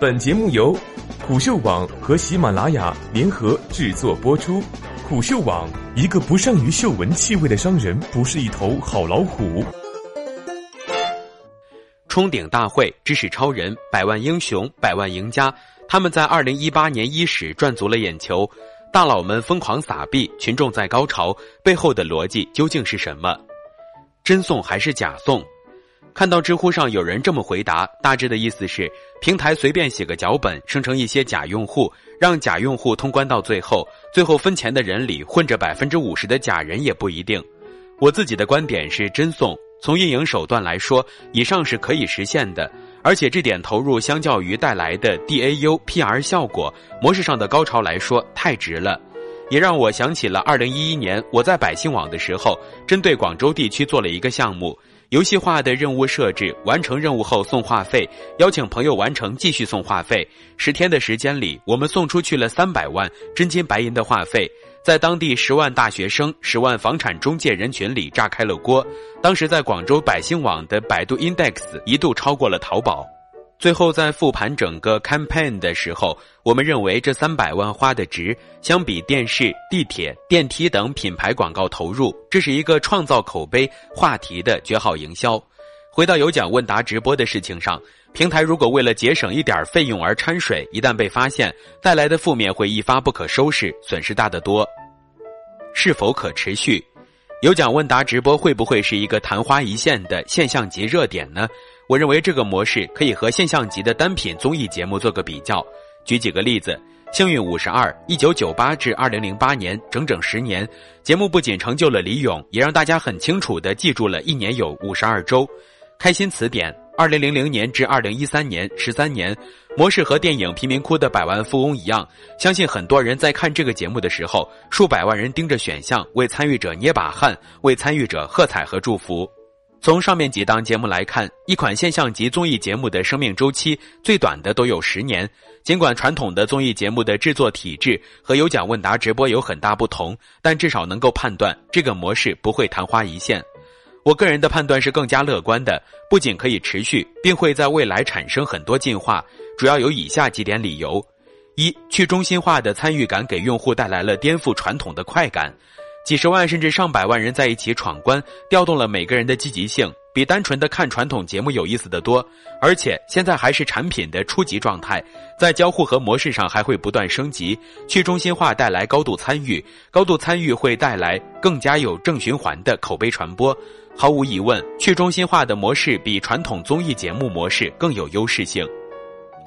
本节目由虎嗅网和喜马拉雅联合制作播出。虎嗅网：一个不善于嗅闻气味的商人，不是一头好老虎。冲顶大会、知识超人、百万英雄、百万赢家，他们在二零一八年伊始赚足了眼球，大佬们疯狂撒币，群众在高潮，背后的逻辑究竟是什么？真送还是假送？看到知乎上有人这么回答，大致的意思是，平台随便写个脚本，生成一些假用户，让假用户通关到最后，最后分钱的人里混着百分之五十的假人也不一定。我自己的观点是真送，从运营手段来说，以上是可以实现的，而且这点投入相较于带来的 DAU、PR 效果、模式上的高潮来说，太值了，也让我想起了二零一一年我在百姓网的时候，针对广州地区做了一个项目。游戏化的任务设置，完成任务后送话费，邀请朋友完成继续送话费。十天的时间里，我们送出去了三百万真金白银的话费，在当地十万大学生、十万房产中介人群里炸开了锅。当时在广州百姓网的百度 Index 一度超过了淘宝。最后在复盘整个 campaign 的时候，我们认为这三百万花的值，相比电视、地铁、电梯等品牌广告投入，这是一个创造口碑话题的绝好营销。回到有奖问答直播的事情上，平台如果为了节省一点费用而掺水，一旦被发现，带来的负面会一发不可收拾，损失大得多。是否可持续？有奖问答直播会不会是一个昙花一现的现象级热点呢？我认为这个模式可以和现象级的单品综艺节目做个比较。举几个例子：幸运五十二，一九九八至二零零八年，整整十年，节目不仅成就了李咏，也让大家很清楚地记住了一年有五十二周。开心词典，二零零零年至二零一三年，十三年，模式和电影《贫民窟的百万富翁》一样，相信很多人在看这个节目的时候，数百万人盯着选项，为参与者捏把汗，为参与者喝彩和祝福。从上面几档节目来看，一款现象级综艺节目的生命周期最短的都有十年。尽管传统的综艺节目的制作体制和有奖问答直播有很大不同，但至少能够判断这个模式不会昙花一现。我个人的判断是更加乐观的，不仅可以持续，并会在未来产生很多进化。主要有以下几点理由：一、去中心化的参与感给用户带来了颠覆传统的快感。几十万甚至上百万人在一起闯关，调动了每个人的积极性，比单纯的看传统节目有意思的多。而且现在还是产品的初级状态，在交互和模式上还会不断升级。去中心化带来高度参与，高度参与会带来更加有正循环的口碑传播。毫无疑问，去中心化的模式比传统综艺节目模式更有优势性。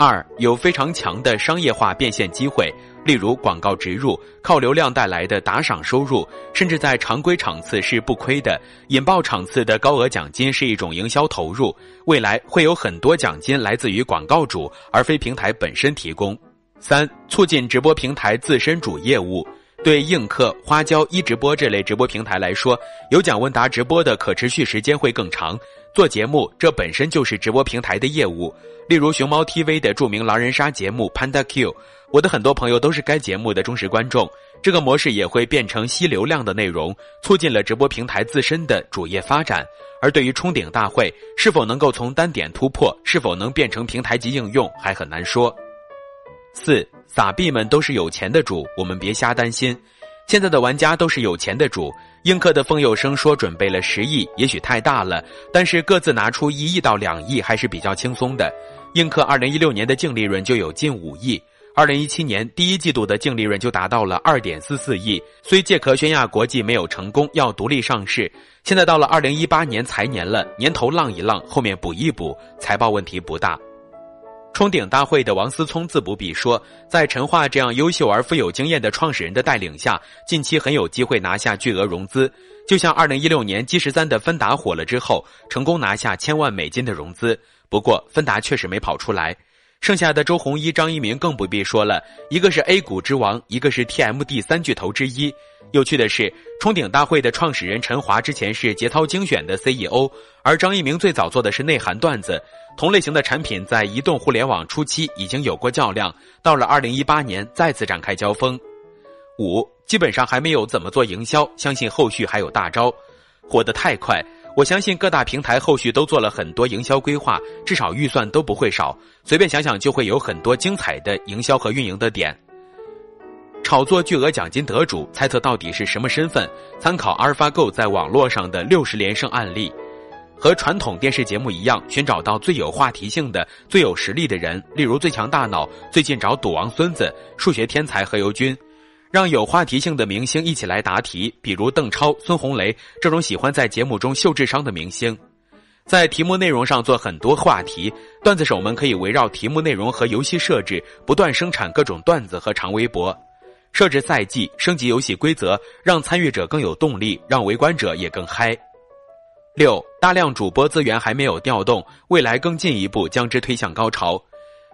二有非常强的商业化变现机会，例如广告植入、靠流量带来的打赏收入，甚至在常规场次是不亏的。引爆场次的高额奖金是一种营销投入，未来会有很多奖金来自于广告主，而非平台本身提供。三促进直播平台自身主业务。对映客、花椒、一直播这类直播平台来说，有奖问答直播的可持续时间会更长。做节目，这本身就是直播平台的业务。例如熊猫 TV 的著名狼人杀节目 Panda Q，我的很多朋友都是该节目的忠实观众。这个模式也会变成吸流量的内容，促进了直播平台自身的主业发展。而对于冲顶大会是否能够从单点突破，是否能变成平台级应用，还很难说。四撒币们都是有钱的主，我们别瞎担心。现在的玩家都是有钱的主。映客的风有声说准备了十亿，也许太大了，但是各自拿出一亿到两亿还是比较轻松的。映客二零一六年的净利润就有近五亿，二零一七年第一季度的净利润就达到了二点四四亿。虽借壳宣亚国际没有成功，要独立上市，现在到了二零一八年财年了，年头浪一浪，后面补一补，财报问题不大。冲顶大会的王思聪自不必说，在陈化这样优秀而富有经验的创始人的带领下，近期很有机会拿下巨额融资。就像二零一六年 G 十三的芬达火了之后，成功拿下千万美金的融资。不过芬达确实没跑出来。剩下的周鸿祎、张一鸣更不必说了，一个是 A 股之王，一个是 TMD 三巨头之一。有趣的是，冲顶大会的创始人陈华之前是节操精选的 CEO，而张一鸣最早做的是内涵段子。同类型的产品在移动互联网初期已经有过较量，到了二零一八年再次展开交锋。五基本上还没有怎么做营销，相信后续还有大招。火得太快，我相信各大平台后续都做了很多营销规划，至少预算都不会少。随便想想就会有很多精彩的营销和运营的点。炒作巨额奖金得主，猜测到底是什么身份？参考阿尔法 Go 在网络上的六十连胜案例。和传统电视节目一样，寻找到最有话题性的、最有实力的人，例如《最强大脑》最近找赌王孙子、数学天才何猷君。让有话题性的明星一起来答题，比如邓超、孙红雷这种喜欢在节目中秀智商的明星，在题目内容上做很多话题，段子手们可以围绕题目内容和游戏设置不断生产各种段子和长微博，设置赛季、升级游戏规则，让参与者更有动力，让围观者也更嗨。六，大量主播资源还没有调动，未来更进一步将之推向高潮。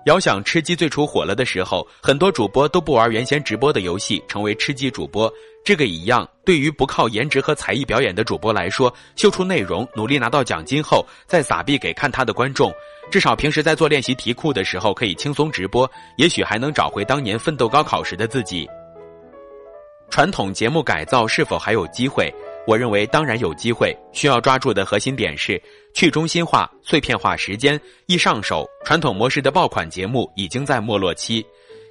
遥想吃鸡最初火了的时候，很多主播都不玩原先直播的游戏，成为吃鸡主播。这个一样，对于不靠颜值和才艺表演的主播来说，秀出内容，努力拿到奖金后，再撒币给看他的观众。至少平时在做练习题库的时候，可以轻松直播，也许还能找回当年奋斗高考时的自己。传统节目改造是否还有机会？我认为当然有机会，需要抓住的核心点是去中心化、碎片化、时间易上手。传统模式的爆款节目已经在没落期，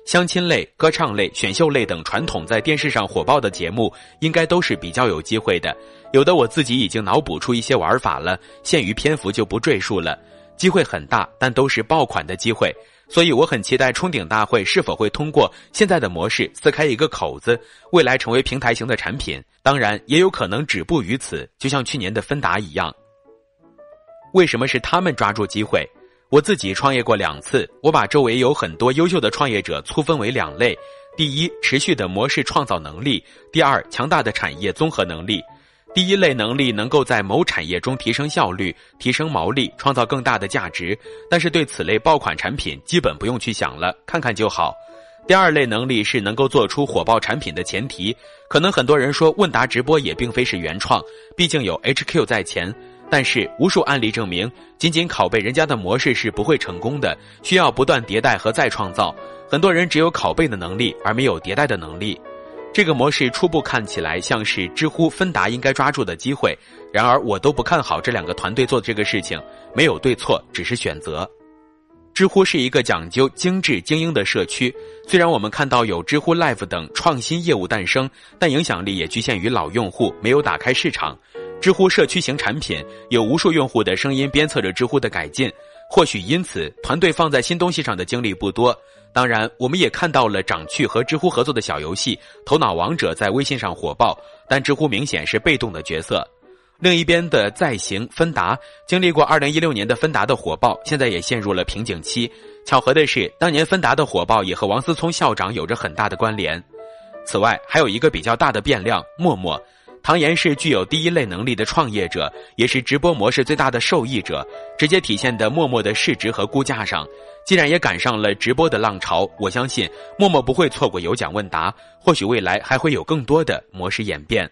相亲类、歌唱类、选秀类等传统在电视上火爆的节目，应该都是比较有机会的。有的我自己已经脑补出一些玩法了，限于篇幅就不赘述了。机会很大，但都是爆款的机会。所以我很期待冲顶大会是否会通过现在的模式撕开一个口子，未来成为平台型的产品。当然，也有可能止步于此，就像去年的芬达一样。为什么是他们抓住机会？我自己创业过两次，我把周围有很多优秀的创业者粗分为两类：第一，持续的模式创造能力；第二，强大的产业综合能力。第一类能力能够在某产业中提升效率、提升毛利、创造更大的价值，但是对此类爆款产品基本不用去想了，看看就好。第二类能力是能够做出火爆产品的前提。可能很多人说问答直播也并非是原创，毕竟有 HQ 在前，但是无数案例证明，仅仅拷贝人家的模式是不会成功的，需要不断迭代和再创造。很多人只有拷贝的能力，而没有迭代的能力。这个模式初步看起来像是知乎、芬达应该抓住的机会，然而我都不看好这两个团队做的这个事情，没有对错，只是选择。知乎是一个讲究精致精英的社区，虽然我们看到有知乎 Live 等创新业务诞生，但影响力也局限于老用户，没有打开市场。知乎社区型产品有无数用户的声音鞭策着知乎的改进，或许因此团队放在新东西上的精力不多。当然，我们也看到了掌趣和知乎合作的小游戏《头脑王者》在微信上火爆，但知乎明显是被动的角色。另一边的在行芬达经历过2016年的芬达的火爆，现在也陷入了瓶颈期。巧合的是，当年芬达的火爆也和王思聪校长有着很大的关联。此外，还有一个比较大的变量——陌陌。唐岩是具有第一类能力的创业者，也是直播模式最大的受益者，直接体现的陌陌的市值和估价上。既然也赶上了直播的浪潮，我相信陌陌不会错过有奖问答，或许未来还会有更多的模式演变。